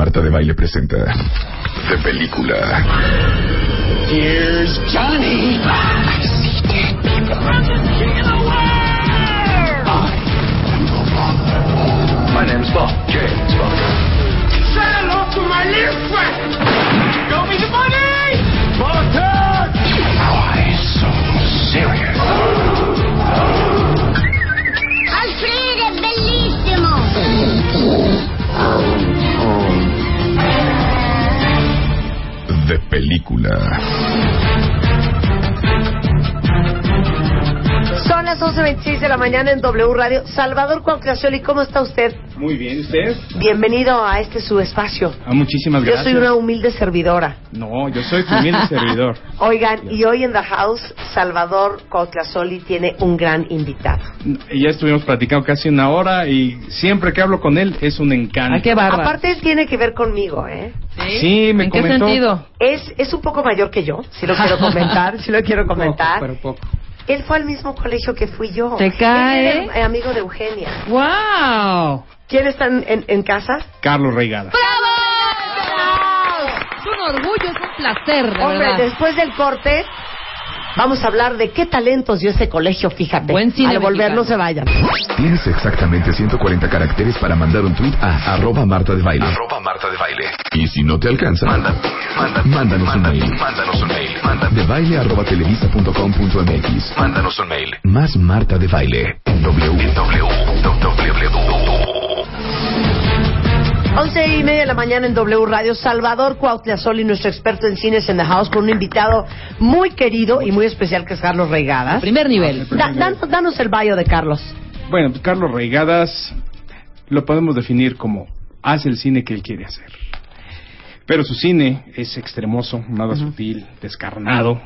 Marta de Baile presenta de película. Here's Johnny. I see dead people. King of the world. I am father. My name's Bob. James Bob. Say hello to my little friend. Película. Son las 11.26 de la mañana en W Radio. Salvador Cuauhtémoc, ¿cómo está usted? Muy bien, ¿usted? Bienvenido a este su espacio. Ah, muchísimas Yo gracias. soy una humilde servidora. No, yo soy tu humilde servidor. Oigan, y hoy en The House, Salvador Cuauhtémoc tiene un gran invitado. Ya estuvimos platicando casi una hora y siempre que hablo con él es un encanto. Ay, qué bárbaro. Aparte, él tiene que ver conmigo, ¿eh? Sí, me ¿En qué comentó. sentido? Es, es un poco mayor que yo, si lo quiero comentar, si lo quiero comentar. Poco, pero poco. Él fue al mismo colegio que fui yo. ¿Te cae? Él era amigo de Eugenia. ¡Wow! ¿Quién está en, en- en casa? Carlos Reigada. ¡Bravo! Es un orgullo, es un placer, de Hombre, verdad. después del corte, vamos a hablar de qué talentos dio ese colegio, fíjate. Buen cine Al volver, mexicano. no se vayan. Tienes exactamente 140 caracteres para mandar un tweet a arroba Marta de Baile. Arroba Marta de Baile. Y si no te alcanza, mándanos un mail. Mándanos un mail. De baile arroba televisa.com.mx. Mándanos un mail. Más Marta de Baile. En W. Once y media de la mañana en W Radio. Salvador Cuauhtémoc, nuestro experto en cines en The House, con un invitado muy querido y muy especial que es Carlos Reigadas. Primer nivel. Da- danos, danos el bio de Carlos. Bueno, pues Carlos Reigadas lo podemos definir como hace el cine que él quiere hacer. Pero su cine es extremoso, nada sutil, descarnado.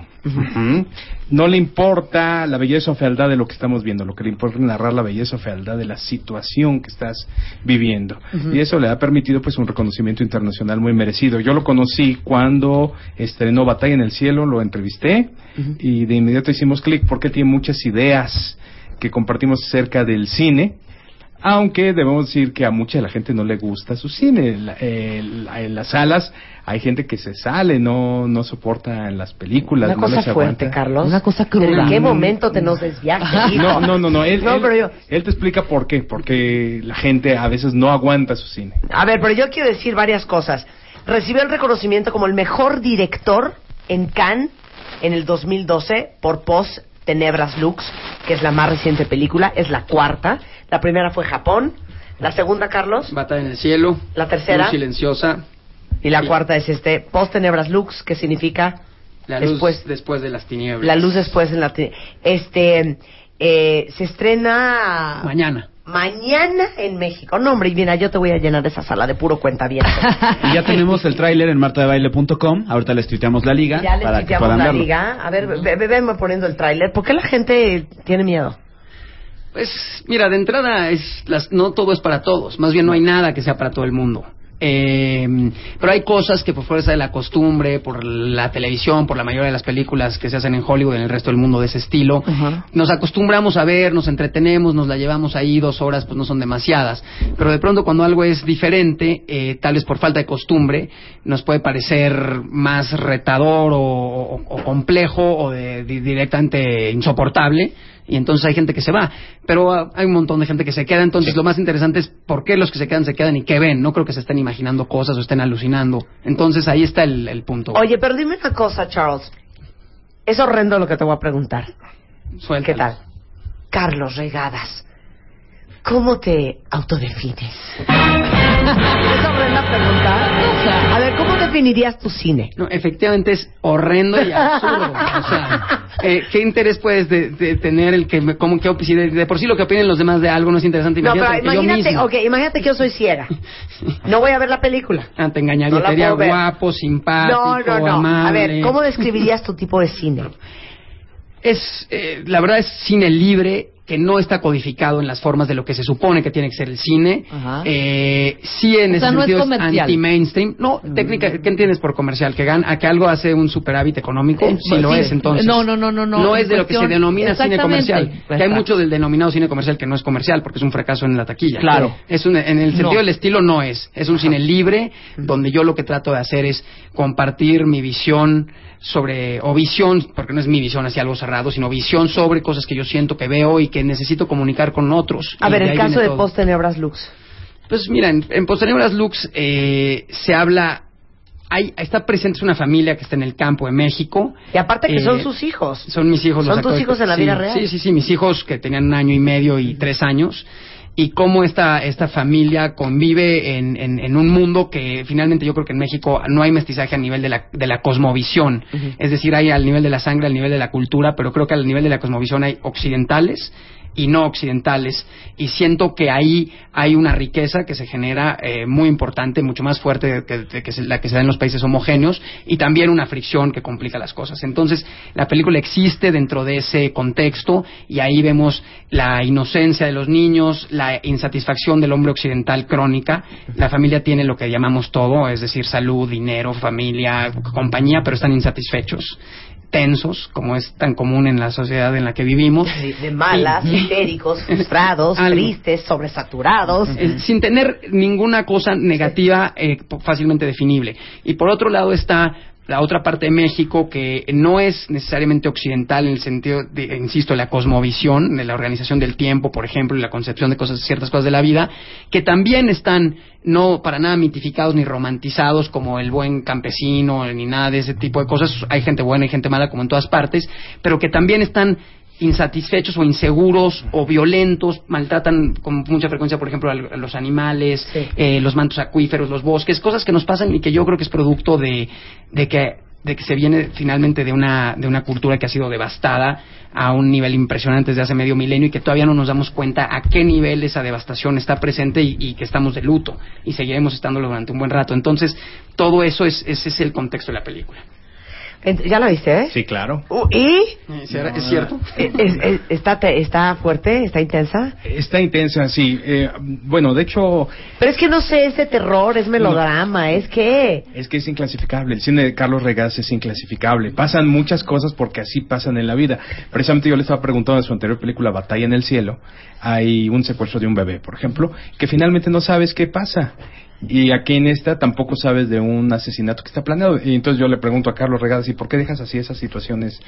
No le importa la belleza o fealdad de lo que estamos viendo, lo que le importa es narrar la belleza o fealdad de la situación que estás viviendo. Y eso le ha permitido pues un reconocimiento internacional muy merecido. Yo lo conocí cuando estrenó Batalla en el Cielo, lo entrevisté y de inmediato hicimos clic porque tiene muchas ideas que compartimos acerca del cine aunque debemos decir que a mucha de la gente no le gusta su cine. La- eh, la- en las salas hay gente que se sale, no, no soporta en las películas. Una no cosa les fuerte, aguanta. Carlos. Una cosa ¿Pero cruda. ¿En qué momento te nos desviaste? No, no, no, no. Él, No, él- pero yo- él te explica por qué. Porque la gente a veces no aguanta su cine. A ver, pero yo quiero decir varias cosas. Recibió el reconocimiento como el mejor director en Cannes en el 2012 por Post Tenebras Lux, que es la más reciente película, es la cuarta. La primera fue Japón, la segunda, Carlos, Batalla en el cielo. La tercera. Luz silenciosa. y la Sí. cuarta es este Post Tenebras Lux, que significa La luz Después- después, de las tinieblas. la luz después en la... te- Este, eh, se estrena... Mañana. Mañana en México. No, hombre, y mira, yo te voy a llenar esa sala de puro cuenta bien. Y ya tenemos el tráiler en martadebaile.com. Ahorita les tuiteamos la liga Ya les para que puedan la verlo. liga. A ver, ve, ve- venme poniendo el tráiler. ¿Por qué la gente tiene miedo? Pues, mira, de entrada, es las, no todo es para todos. Más bien, no hay nada que sea para todo el mundo. Eh, pero hay cosas que por fuerza de la costumbre, por la televisión, por la mayoría de las películas que se hacen en Hollywood, en el resto del mundo de ese estilo, nos acostumbramos a ver, nos entretenemos, nos la llevamos ahí dos horas, pues no son demasiadas. Pero de pronto cuando algo es diferente, eh, tal vez por falta de costumbre, nos puede parecer más retador o, o- o complejo o de- di- directamente insoportable y entonces hay gente que se va, pero ah, hay un montón de gente que se queda, entonces lo más interesante es por qué los que se quedan se quedan y qué ven, no creo que se estén imaginando cosas o estén alucinando, entonces ahí está el, el punto. Oye, pero dime una cosa, Charles. Es horrendo lo que te voy a preguntar. Suéltalo. ¿Qué tal? Carlos Regadas, ¿cómo te autodefines? ¿Es horrenda pregunta? A ver, ¿cómo definirías tu cine? No, efectivamente es horrendo y absurdo. O sea, eh, ¿qué interés puedes de, de tener el que, me- como que, de, de por sí lo que opinen los demás de algo no es interesante? No, Imagínate pero que yo imagínate, mismo. ok, imagínate que yo soy ciega. No voy a ver la película. Ah, te engañaría, No ver. guapo, simpático, No, no, no. amable. A ver, ¿cómo describirías tu tipo de cine? es eh, la verdad es cine libre que no está codificado en las formas de lo que se supone que tiene que ser el cine. Eh, sí, en O ese sea, no es sentido comercial. anti-mainstream. No, técnica, ¿qué entiendes por comercial? ¿Que, gan- a que algo hace un superávit económico? Eh, sí, lo sí. es, entonces. No, no, no, no, no. No es de lo que se denomina cine comercial. Que hay Exacto. mucho del denominado cine comercial que no es comercial porque es un fracaso en la taquilla. Claro. Es un- en el sentido No. del estilo no es. Es un cine libre donde yo lo que trato de hacer es compartir mi visión sobre, o visión, porque no es mi visión hacia algo cerrado, sino visión sobre cosas que yo siento que veo y que necesito comunicar con otros. A Y ver, el caso de todo. Post Tenebras Lux. Pues mira, en, en Posteriores Lux eh, se habla, hay, está presente una familia que está en el campo de México. Y aparte que Eh, son sus hijos. Son mis hijos. Son los tus hijos en la sí, vida real. Sí, sí, sí, mis hijos que tenían un año y medio y tres años. Y cómo esta, esta familia convive en, en, en un mundo que finalmente yo creo que en México no hay mestizaje a nivel de la, de la cosmovisión. Es decir, hay al nivel de la sangre, al nivel de la cultura, pero creo que al nivel de la cosmovisión hay occidentales y no occidentales y siento que ahí hay una riqueza que se genera eh, muy importante, mucho más fuerte que, que- la que se da en los países homogéneos y también una fricción que complica las cosas. Entonces, la película existe dentro de ese contexto y ahí vemos la inocencia de los niños, la insatisfacción del hombre occidental crónica. La familia tiene lo que llamamos todo, es decir, salud, dinero, familia, compañía, pero están insatisfechos tensos, como es tan común en la sociedad en la que vivimos. De malas, Sí. histéricos, frustrados, Algo. tristes, sobresaturados. Eh, sin tener ninguna cosa negativa eh, fácilmente definible. Y por otro lado está la otra parte de México que no es necesariamente occidental en el sentido, de, insisto, la cosmovisión, de la organización del tiempo, por ejemplo, y la concepción de cosas, ciertas cosas de la vida, que también están no para nada mitificados ni romantizados como el buen campesino ni nada de ese tipo de cosas. Hay gente buena y gente mala como en todas partes, pero que también están insatisfechos o inseguros o violentos, maltratan con mucha frecuencia, por ejemplo, a los animales, Sí. eh, los mantos acuíferos, los bosques, cosas que nos pasan y que yo creo que es producto de, de que de que se viene finalmente de una de una cultura que ha sido devastada a un nivel impresionante desde hace medio milenio y que todavía no nos damos cuenta a qué nivel esa devastación está presente y, y que estamos de luto y seguiremos estándolo durante un buen rato. Entonces, todo eso es ese es el contexto de la película. ¿Ya la viste, eh? Sí, claro. Uh, ¿Y? ¿Es es cierto? ¿Es- es- ¿Está, te- ¿Está fuerte? ¿Está intensa? Está intensa, sí. Eh, bueno, de hecho, Pero es que no sé, es de terror, es melodrama, es que... es que es inclasificable. El cine de Carlos Regaz es inclasificable. Pasan muchas cosas porque así pasan en la vida. Precisamente yo le estaba preguntando en su anterior película, Batalla en el Cielo, hay un secuestro de un bebé, por ejemplo, que finalmente no sabes qué pasa. Y aquí en esta tampoco sabes de un asesinato que está planeado. Y entonces yo le pregunto a Carlos Regaz, ¿y por qué dejas así esas situaciones?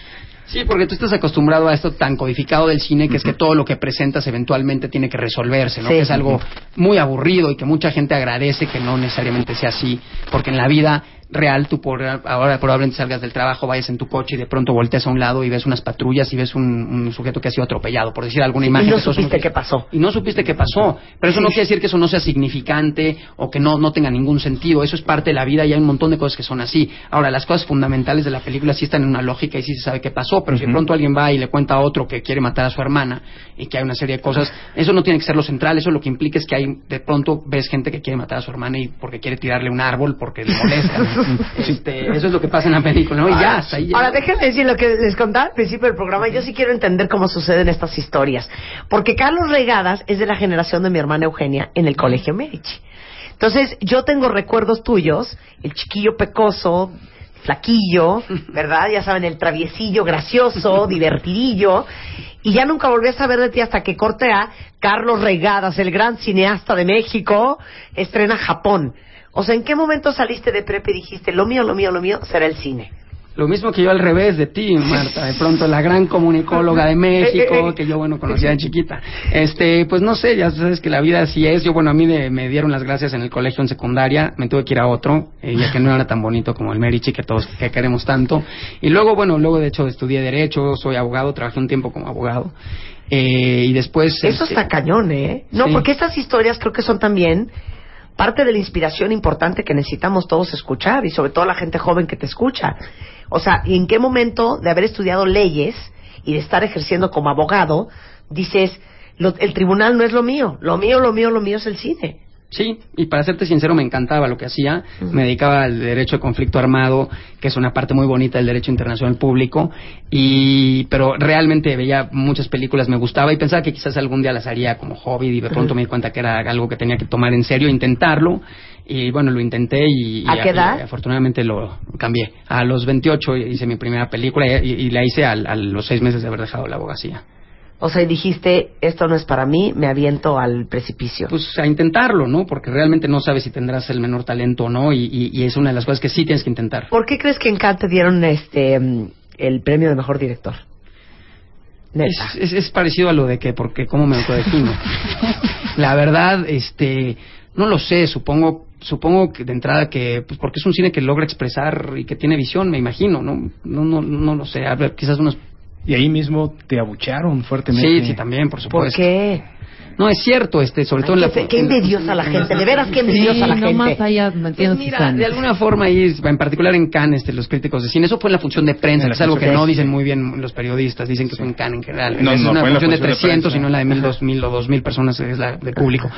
Sí, porque tú estás acostumbrado a esto tan codificado del cine, que es que todo lo que presentas eventualmente tiene que resolverse, ¿no? Sí. Que es algo muy aburrido y que mucha gente agradece que no necesariamente sea así, porque en la vida real tú por, ahora probablemente salgas del trabajo, vayas en tu coche y de pronto volteas a un lado y ves unas patrullas y ves un, un sujeto que ha sido atropellado, por decir alguna imagen. y no supiste qué pasó. Y no supiste qué pasó. Pero eso no quiere decir que eso no sea significante o que no, no tenga ningún sentido. Eso es parte de la vida y hay un montón de cosas que son así. Ahora, las cosas fundamentales de la película sí están en una lógica y sí se sabe qué pasó, pero si de pronto alguien va y le cuenta a otro que quiere matar a su hermana y que hay una serie de cosas, eso no tiene que ser lo central. Eso lo que implica es que hay, de pronto ves gente que quiere matar a su hermana y porque quiere tirarle un árbol porque le molesta. Este, eso es lo que pasa en la película, ¿no? Y ya, hasta ahí. Ahora, déjenme decir lo que les contaba al principio del programa. Yo sí quiero entender cómo suceden estas historias. Porque Carlos Regadas es de la generación de mi hermana Eugenia en el Colegio Medici. Entonces, yo tengo recuerdos tuyos, el chiquillo pecoso, flaquillo, ¿verdad? Ya saben, el traviesillo gracioso, divertidillo. Y ya nunca volví a saber de ti hasta que Cortea, Carlos Regadas, el gran cineasta de México, estrena Japón. O sea, ¿en qué momento saliste de prepa y dijiste, lo mío, lo mío, lo mío será el cine? Lo mismo que yo al revés de ti, Marta. De pronto la gran comunicóloga de México, que yo, bueno, conocía de chiquita. Este, pues no sé, ya sabes que la vida así es. Yo, bueno, a mí de- me dieron las gracias en el colegio en secundaria. Me tuve que ir a otro, eh, ya que no era tan bonito como el Merichi, que todos que queremos tanto. Y luego, bueno, luego de hecho estudié Derecho, soy abogado, trabajé un tiempo como abogado. Eh, y después... Eso este, está cañón, ¿eh? No, Sí. porque estas historias creo que son también parte de la inspiración importante que necesitamos todos escuchar y sobre todo la gente joven que te escucha. O sea, ¿y ¿en qué momento de haber estudiado leyes y de estar ejerciendo como abogado dices, lo- el tribunal no es lo mío, lo mío, lo mío, lo mío es el cine? Sí, y para serte sincero, me encantaba lo que hacía. Me dedicaba al derecho de conflicto armado, que es una parte muy bonita del derecho internacional público. Y, pero realmente veía muchas películas, me gustaba y pensaba que quizás algún día las haría como hobby. Y de pronto me di cuenta que era algo que tenía que tomar en serio, intentarlo. Y bueno, lo intenté y, ¿A y qué edad? y afortunadamente lo cambié. A los 28 hice mi primera película y, y la hice al- a los seis meses de haber dejado la abogacía. O sea, y dijiste, esto no es para mí, me aviento al precipicio. Pues a intentarlo, ¿no? Porque realmente no sabes si tendrás el menor talento o no y, y- y es una de las cosas que sí tienes que intentar. ¿Por qué crees que en Cannes te dieron este el premio de mejor director? Neta. Es, es- es parecido a lo de que, porque cómo me autodefino. La verdad, este, no lo sé, supongo, supongo que de entrada que, pues porque es un cine que logra expresar y que tiene visión, me imagino, ¿no? No, no, no lo sé, a ver, quizás unos... Y ahí mismo te abucharon fuertemente. Sí, sí, también, por ¿Por supuesto. qué? No, es cierto, este, sobre Ay, todo en la... qué, envidiosa la gente, de veras qué envidiosa la no gente. más allá, no entiendo Pues mira, de alguna forma ahí, en particular en Cannes, este, los críticos de cine, eso fue en la función de prensa, la es algo que no dicen muy bien los periodistas, dicen que fue en Cannes en general. No, es no, una fue en la función de función de 300 prensa. y no en la de 1000, 2000 o 2000 personas es la de público.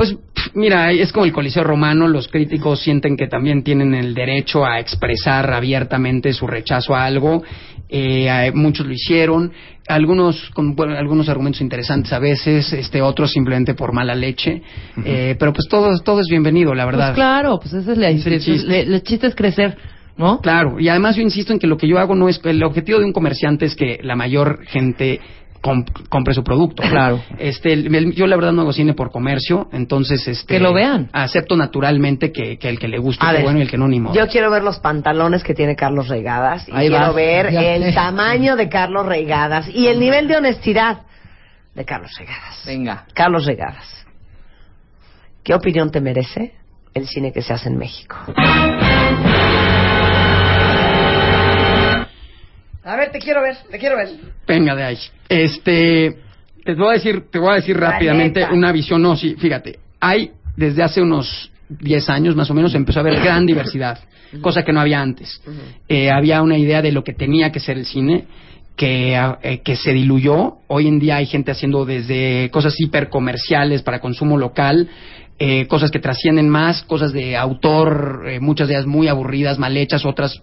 Pues mira, es como el Coliseo Romano, los críticos sienten que también tienen el derecho a expresar abiertamente su rechazo a algo, eh, muchos lo hicieron, algunos con bueno, algunos argumentos interesantes a veces, este otros simplemente por mala leche, eh, pero pues todo, todo es bienvenido, la verdad. Pues claro, pues esa es la Es el intención. chiste. Le- El chiste es crecer, ¿no? Claro, y además yo insisto en que lo que yo hago no es el objetivo de un comerciante es que la mayor gente comp- compre su producto. Claro. Este, el- el- yo la verdad no hago cine por comercio, entonces este Que lo vean. Acepto naturalmente que, que el que le guste es bueno y el que no ni modo. Yo quiero ver los pantalones que tiene Carlos Reigadas y Ahí quiero vas, ver ya el sé. tamaño de Carlos Reigadas y el nivel de honestidad de Carlos Reigadas. Venga. Carlos Reigadas, ¿qué opinión te merece el cine que se hace en México? A ver, te quiero ver, te quiero ver. Venga de ahí. Este, te voy a decir, te voy a decir rápidamente una visión. No, sí, fíjate, hay desde hace unos 10 años más o menos empezó a haber gran diversidad, cosa que no había antes. Eh, había una idea de lo que tenía que ser el cine. Que, eh, que se diluyó. Hoy en día hay gente haciendo desde cosas hipercomerciales para consumo local, eh, cosas que trascienden más, cosas de autor, eh, muchas de ellas muy aburridas, mal hechas, otras,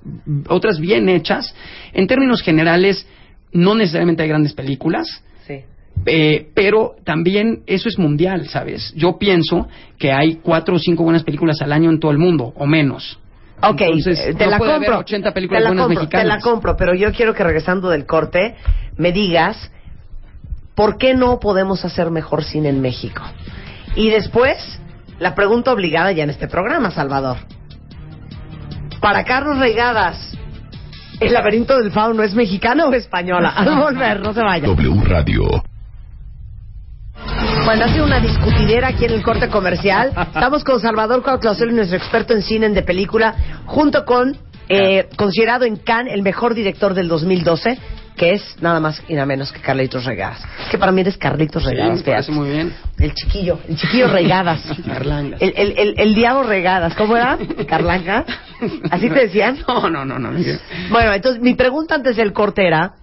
otras bien hechas. En términos generales, no necesariamente hay grandes películas, Sí. eh, pero también eso es mundial, ¿sabes? Yo pienso que hay cuatro o cinco buenas películas al año en todo el mundo, o menos. Ok, Entonces, te no la puede haber compro. 80 películas te la buenas compro, mexicanas. Te la compro, pero yo quiero que regresando del corte me digas por qué no podemos hacer mejor cine en México. Y después, la pregunta obligada ya en este programa, Salvador. Para Carlos Reigadas, ¿el laberinto del fauno es mexicana o española? Al volver, no se vaya. W Radio. Bueno, ha sido una discutidera aquí en el corte comercial. Estamos con Salvador Cuauhtlacel, nuestro experto en cine de película, junto con, eh, considerado en Cannes el mejor director del 2012, que es nada más y nada menos que Carlitos Regadas. Que para mí eres Carlitos Sí, Regadas, me parece muy bien. El chiquillo, el chiquillo Regadas. Carlangas. El, el, el, el diablo Regadas, ¿cómo era? ¿Carlanga? ¿Así te decían? No, no, no, no. Bueno, entonces mi pregunta antes del corte era,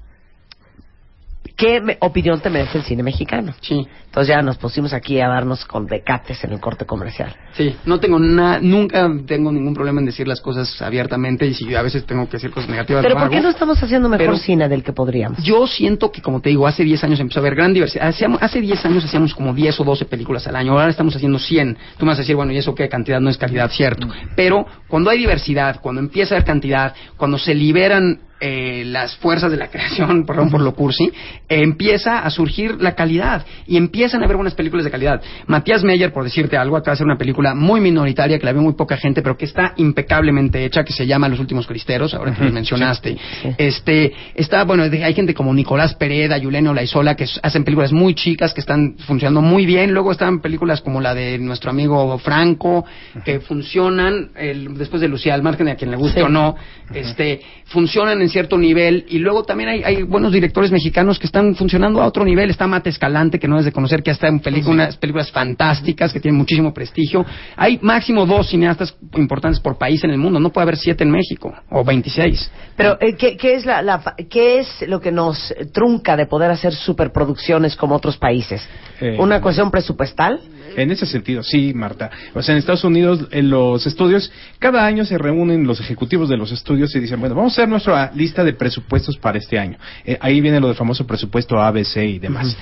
¿qué me- opinión te merece el cine mexicano? Sí, Entonces ya nos pusimos aquí a darnos con decates en el corte comercial. sí. No tengo nada, nunca tengo ningún problema en decir las cosas abiertamente y si yo a veces tengo que decir cosas negativas. Pero ¿por qué no estamos haciendo mejor Pero- cine del que podríamos? Yo siento que, como te digo, hace 10 años empezó a haber gran diversidad. Hacíamos- hace 10 años hacíamos como 10 o 12 películas al año. Ahora estamos haciendo 100. Tú me vas a decir, bueno, ¿y eso qué? Cantidad no es calidad, cierto. Pero cuando hay diversidad, cuando empieza a haber cantidad, cuando se liberan eh, las fuerzas de la creación, perdón por lo cursi, eh, empieza a surgir la calidad y empiezan a haber buenas películas de calidad. Matías Meyer, por decirte algo, acaba de hacer una película muy minoritaria que la ve muy poca gente, pero que está impecablemente hecha, que se llama Los Últimos Cristeros, ahora que lo mencionaste. Este, está, bueno, hay gente como Nicolás Pereda, Yuleno Laizola, que hacen películas muy chicas, que están funcionando muy bien. Luego están películas como la de nuestro amigo Franco, que funcionan, el- después de Lucía, al margen de a quien le guste o no, este, funcionan en cierto nivel. Y luego también hay, hay buenos directores mexicanos que están funcionando a otro nivel. Está Mate Escalante, que no es de conocer, que está en pelicu- unas películas fantásticas, que tienen muchísimo prestigio. Hay máximo dos cineastas importantes por país en el mundo. No puede haber siete en México, o 26. Pero eh, ¿qué, qué es la, la fa- ¿qué es lo que nos trunca de poder hacer superproducciones como otros países? Eh, ¿Una cuestión presupuestal? En ese sentido, sí, Marta. O sea, en Estados Unidos, en los estudios, cada año se reúnen los ejecutivos de los estudios y dicen, bueno, vamos a hacer nuestra lista de presupuestos para este año. Eh, ahí viene lo del famoso presupuesto ABC y demás.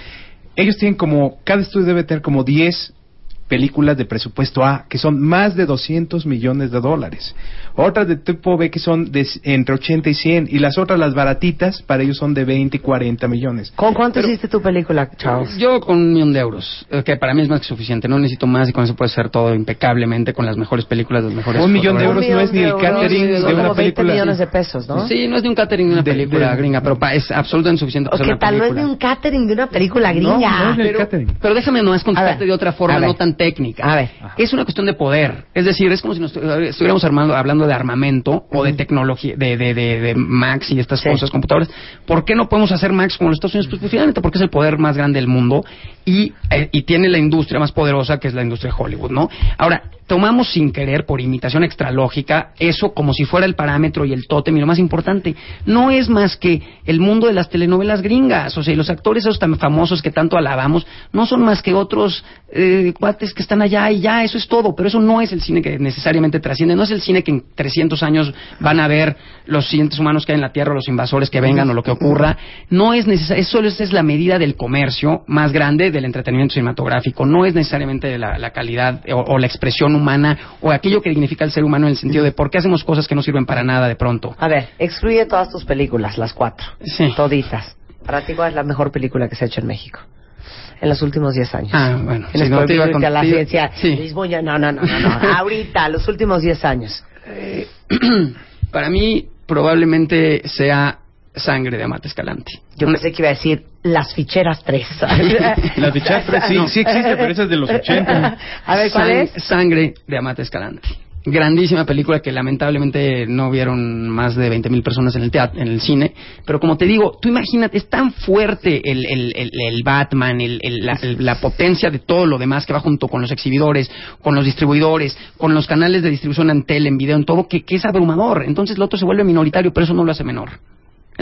Ellos tienen como, cada estudio debe tener como 10 películas de presupuesto A, que son más de 200 millones de dólares. Otras de tipo B que son de entre 80 y 100. Y las otras, las baratitas, para ellos son de 20 y 40 millones. ¿Con cuánto hiciste tu película, Charles? Yo con un millón de euros, eh, que para mí es más que suficiente. No necesito más y con eso puede ser todo impecablemente con las mejores películas, las mejores. Un millón de euros no es ni el catering sí, de son una como 20 película. millones de pesos, ¿no? Sí, no es de un catering de una De- película de- gringa, pero pa- es absolutamente suficiente ¿O hacer tal? No es de un catering de una película No, gringa. no es del pero, catering. pero déjame nomás contarte de otra forma, no tan técnica. A ver. Es una cuestión de poder. Es decir, es como si nos estu- estuviéramos armando, hablando de armamento o de tecnología, de, de, de, de Max y estas Sí. cosas, computadoras. ¿Por qué no podemos hacer Max como los Estados Unidos? Pues, pues, finalmente porque es el poder más grande del mundo y, eh, y tiene la industria más poderosa que es la industria de Hollywood, ¿no? Ahora, tomamos sin querer, por imitación extralógica, eso como si fuera el parámetro y el tótem y lo más importante, no es más que el mundo de las telenovelas gringas, o sea, y los actores esos tan famosos que tanto alabamos, no son más que otros eh, cuates que están allá y ya, eso es todo, pero eso no es el cine que necesariamente trasciende, no es el cine que en 300 años van a ver los siguientes humanos que hay en la Tierra, o los invasores que vengan o lo que ocurra, no es necesario, eso es, la medida del comercio más grande del entretenimiento cinematográfico, no es necesariamente la, la calidad o, o la expresión humana o aquello que dignifica al ser humano en el sentido de por qué hacemos cosas que no sirven para nada de pronto. A ver, excluye todas tus películas, las cuatro. Sí. Toditas. Para ti, ¿cuál es la mejor película que se ha hecho en México? En los últimos 10 años. Ah, bueno, En sí, no te iba a la ciencia. sí. Lisboa, no, no, no, no, no. Ahorita, los últimos 10 años. para mí probablemente sea Sangre de Amate Escalante. Yo pensé que iba a decir Las Ficheras 3. Las fichas tres sí, sí existe, pero esa es de los 80. A ver, ¿cuál Sang- es? Sangre de Amate Escalante. Grandísima película que lamentablemente no vieron más de 20.000 personas en el teatro, en el cine. Pero como te digo, tú imagínate, es tan fuerte el, el, el, el Batman, el, el- la, el- la potencia de todo lo demás que va junto con los exhibidores, con los distribuidores, con los canales de distribución en tele, en video, en todo, que, que es abrumador. Entonces lo otro se vuelve minoritario, pero eso no lo hace menor.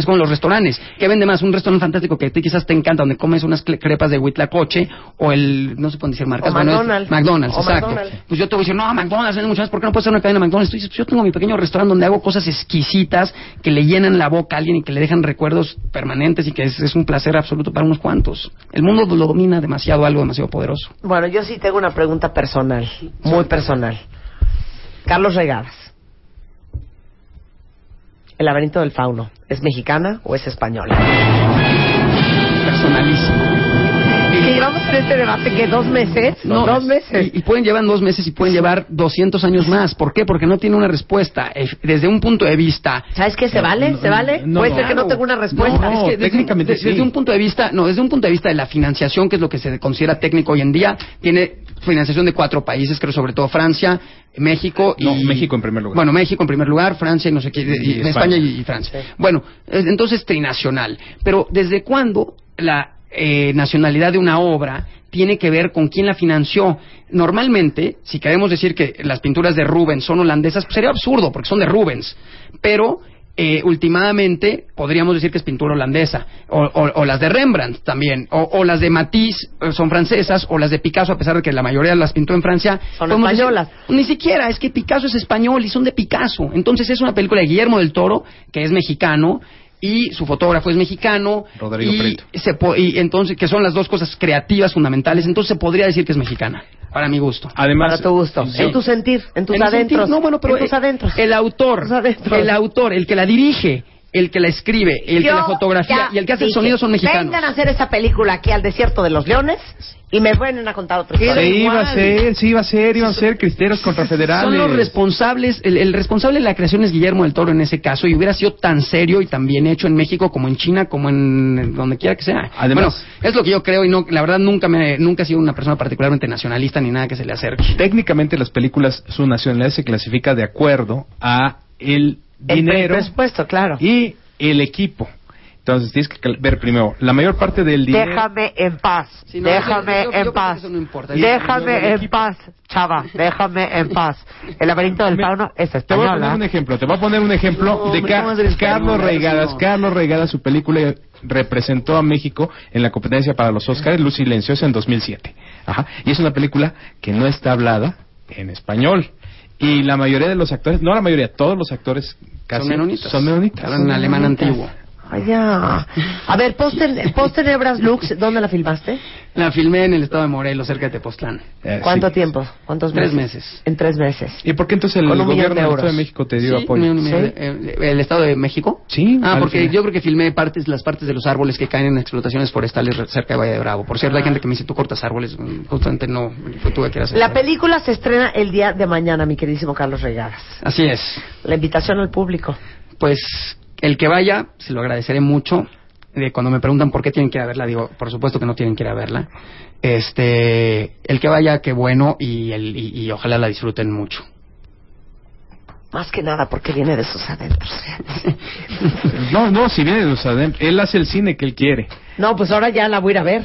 Es como los restaurantes. ¿Qué vende más? Un restaurante fantástico que a ti quizás te encanta, donde comes unas crepas de huitlacoche o el, no se pueden decir marcas. O bueno, es- McDonald's. McDonald's, O exacto. McDonald's. Pues yo te voy a decir, no, McDonald's vende mucho más, ¿por qué no puede ser una cadena de McDonald's? Tú dices, pues yo tengo mi pequeño restaurante donde hago cosas exquisitas que le llenan la boca a alguien y que le dejan recuerdos permanentes y que es, es un placer absoluto para unos cuantos. El mundo lo domina demasiado, algo demasiado poderoso. Bueno, yo sí tengo una pregunta personal, muy personal. Carlos Regadas. El laberinto del fauno, ¿es mexicana o es española? Personalísimo. Que llevamos este debate que dos meses, No, dos meses. Y, y pueden llevar dos meses y pueden llevar 200 años más. ¿Por qué? Porque no tiene una respuesta. Eh, Desde un punto de vista ¿Sabes qué? ¿Se vale? ¿Se vale? no, Puede ser que no tenga una respuesta. No, es que desde, técnicamente desde sí. un punto de vista, no, desde un punto de vista de la financiación, que es lo que se considera técnico hoy en día, tiene financiación de cuatro países, creo sobre todo Francia, México y No, México en primer lugar. Bueno, México en primer lugar, Francia y no sé qué, y, Y España, España. y, y Francia. Bueno, es- entonces trinacional. Pero ¿desde cuándo la eh, nacionalidad de una obra tiene que ver con quién la financió? Normalmente, si queremos decir que las pinturas de Rubens son holandesas, pues sería absurdo porque son de Rubens. Pero eh, últimamente podríamos decir que es pintura holandesa, o, o- o las de Rembrandt también, o, o las de Matisse eh, son francesas, o las de Picasso, a pesar de que la mayoría las pintó en Francia. Son decir- españolas. ni siquiera, es que Picasso es español y son de Picasso. Entonces es una película de Guillermo del Toro, que es mexicano, y su fotógrafo es mexicano. Rodrigo y Prieto. se po- y entonces, que son las dos cosas creativas fundamentales, entonces se podría decir que es mexicana, para mi gusto. Además, Para tu gusto. sí. En tu sentir, en tus En adentros. no, bueno, pero en tus eh, adentros. el autor, Tus adentros. el autor, el que la dirige, el que la escribe, el que la fotografía ya y el que hace el dije, sonido son mexicanos. Vengan a hacer esa película aquí al desierto de los leones y me vienen a contar otra historia. iba a hacer, sí iba a ser, iban a ser cristeros contra federales. Son los responsables, el, el responsable de la creación es Guillermo del Toro en ese caso y hubiera sido tan serio y tan bien hecho en México como en China como en donde quiera que sea. Además- bueno, es lo que yo creo y no, la verdad nunca me, nunca he sido una persona particularmente nacionalista ni nada que se le acerque. Técnicamente las películas, su nacionalidad se clasifica de acuerdo a el El dinero presupuesto, claro. y el equipo. Entonces tienes que cal- ver primero la mayor parte del dinero. Déjame en paz. No, déjame yo- yo- yo en paz. eso no importa. Déjame en paz, chava. Déjame en paz. El laberinto del fauno es Te voy a poner española. un ejemplo, te voy a poner un ejemplo No, de Ca- ¿cómo vas a decir Carlos? Reigadas. Carlos Reigadas, su película representó a México en la competencia para los Oscars, Luz Silenciosa, en 2007. Ajá. Y es una película que no está hablada en español. Y la mayoría de los actores, no la mayoría, todos los actores casi Son menonitas. Son menonitas. Hablan en alemán antiguo. Ya. A ver, Post Post Lux, ¿dónde la filmaste? La filmé en el estado de Morelos, cerca de Tepoztlán. Eh, ¿Cuánto sí. tiempo? ¿Cuántos Tres meses? meses. En tres meses. ¿Y por qué entonces el gobierno de del. Estado de México te dio Sí, apoyo? me- me- ¿Sí? eh, ¿El Estado de México? Sí, Ah, porque final. yo creo que filmé partes, las partes de los árboles que caen en explotaciones forestales re- cerca de Valle de Bravo. Por cierto, hay gente que me dice, tú cortas árboles. Mm, Justamente no, fue tú que hacer. La película se estrena el día de mañana, mi queridísimo Carlos Regadas. Así es. La invitación al público. Pues el que vaya, se lo agradeceré mucho. De cuando me preguntan por qué tienen que ir a verla, digo, por supuesto que no tienen que ir a verla. Este, el que vaya, qué bueno y, el, y, y ojalá la disfruten mucho. Más que nada porque viene de sus adentros. No, no, si viene de los adentros. Él hace el cine que él quiere. No, pues ahora ya la voy a ir a ver.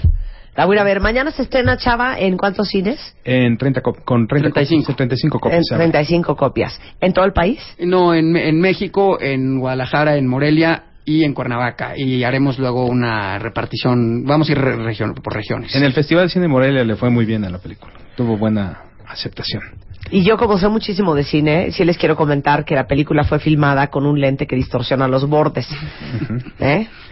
La voy a ver. Mañana se estrena Chava en cuántos cines? En 30 cop- con 30 35. copias, 35 En copias. ¿sabes? 35 copias. ¿En todo el país? No, en, en México, en Guadalajara, en Morelia y en Cuernavaca. Y haremos luego una repartición, vamos a ir re- región, por regiones. En el Festival de Cine de Morelia le fue muy bien a la película. Tuvo buena aceptación. Y yo, como sé muchísimo de cine, sí les quiero comentar que la película fue filmada con un lente que distorsiona los bordes. ¿Eh?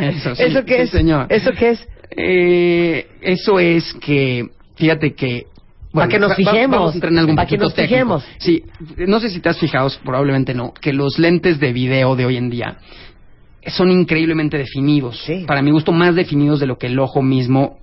Eso sí, ¿Eso qué sí, es? señor. ¿Eso qué es? Eh, eso es que, fíjate que... Pa' que nos fijemos, Vamos a entrar en algún pa' que nos técnico. fijemos. Sí, no sé si te has fijado, probablemente no, que los lentes de video de hoy en día son increíblemente definidos. Sí. Para mi gusto, más definidos de lo que el ojo mismo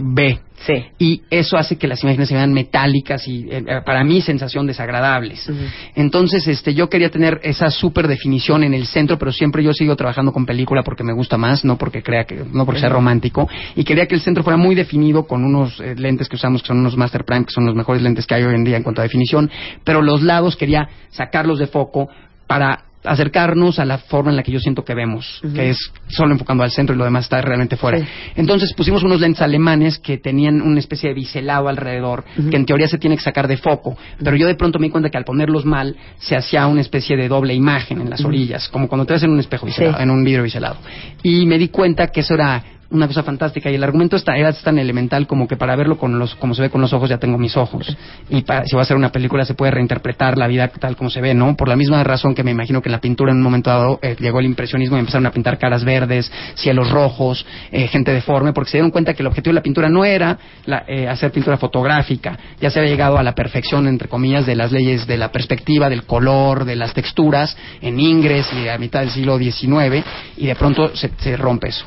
ve. Sí. Y eso hace que las imágenes se vean metálicas y, eh, para mí, sensación desagradables. Entonces, este, yo quería tener esa super definición en el centro, pero siempre yo sigo trabajando con película porque me gusta más, no porque crea que, no porque sea romántico. Y quería que el centro fuera muy definido con unos eh, lentes que usamos, que son unos Master Prime, que son los mejores lentes que hay hoy en día en cuanto a definición. Pero los lados quería sacarlos de foco para acercarnos a la forma en la que yo siento que vemos, que es solo enfocando al centro y lo demás está realmente fuera. Sí. Entonces pusimos unos lentes alemanes que tenían una especie de biselado alrededor, que en teoría se tiene que sacar de foco, pero yo de pronto me di cuenta que al ponerlos mal se hacía una especie de doble imagen en las orillas, como cuando te ves en un espejo biselado, Sí. en un vidrio biselado. Y me di cuenta que eso era una cosa fantástica. Y el argumento está, era tan elemental como que para verlo con los, como se ve con los ojos ya tengo mis ojos. Y para, si va a hacer una película se puede reinterpretar la vida tal como se ve, ¿no? Por la misma razón que me imagino que en la pintura en un momento dado eh, llegó el impresionismo y empezaron a pintar caras verdes, cielos rojos, eh, gente deforme, porque se dieron cuenta que el objetivo de la pintura no era la- eh, hacer pintura fotográfica, ya se había llegado a la perfección, entre comillas, de las leyes de la perspectiva, del color, de las texturas, en Ingres y a mitad del siglo XIX, y de pronto se, se rompe eso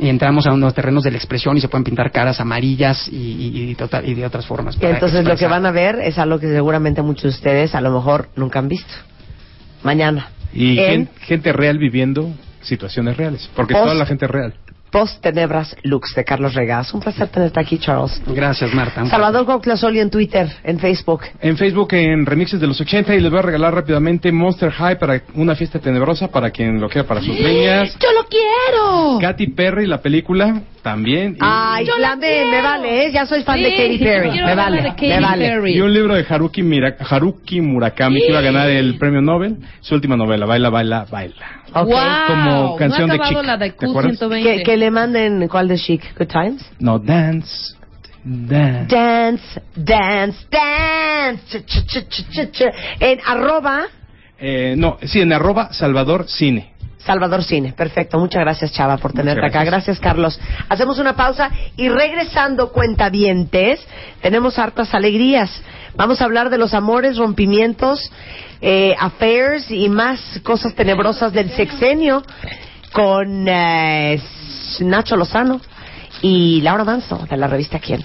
y entramos a unos terrenos de la expresión y se pueden pintar caras amarillas y, y- y de, otra- y de otras formas. Entonces lo que van a ver es algo que seguramente muchos de ustedes a lo mejor nunca han visto. Mañana. Y En- gen- gente real viviendo situaciones reales. Porque Post- toda la gente es real. Post Tenebras Lux de Carlos Regas. Un placer tenerte aquí, Charles. Gracias, Marta. Salvador Cuauhtlazoli en Twitter, en Facebook. En Facebook en remixes de los 80 y les voy a regalar rápidamente Monster High para una fiesta tenebrosa para quien lo quiera para sus niñas. ¡Yo lo quiero! Katy Perry, la película, también. Y, Ay, Yo la me, quiero. me vale, ¿eh? Ya soy fan de Sí, Katy Perry. Me vale, de Katy me vale. Perry. y un libro de Haruki, Mira- Haruki Murakami que iba a ganar el premio Nobel. Su última novela, Baila, Baila, Baila. Ok. Wow, Como canción no de Chic, la de ¿te acuerdas? Q120. Que, que le manden, ¿cuál de Chic? Good Times. No, Dance. Dance. Dance, dance, dance. Ch, ch, ch, ch, ch, ch. En arroba Eh, no, sí, en arroba Salvador Cine. Salvador Cine. Perfecto. Muchas gracias, Chava, por tenerte acá. gracias. Gracias, Carlos. Hacemos una pausa y regresando, cuentavientes, tenemos hartas alegrías. Vamos a hablar de los amores, rompimientos, eh, affairs y más cosas tenebrosas del sexenio con eh, Nacho Lozano y Laura Manso de la revista Quién.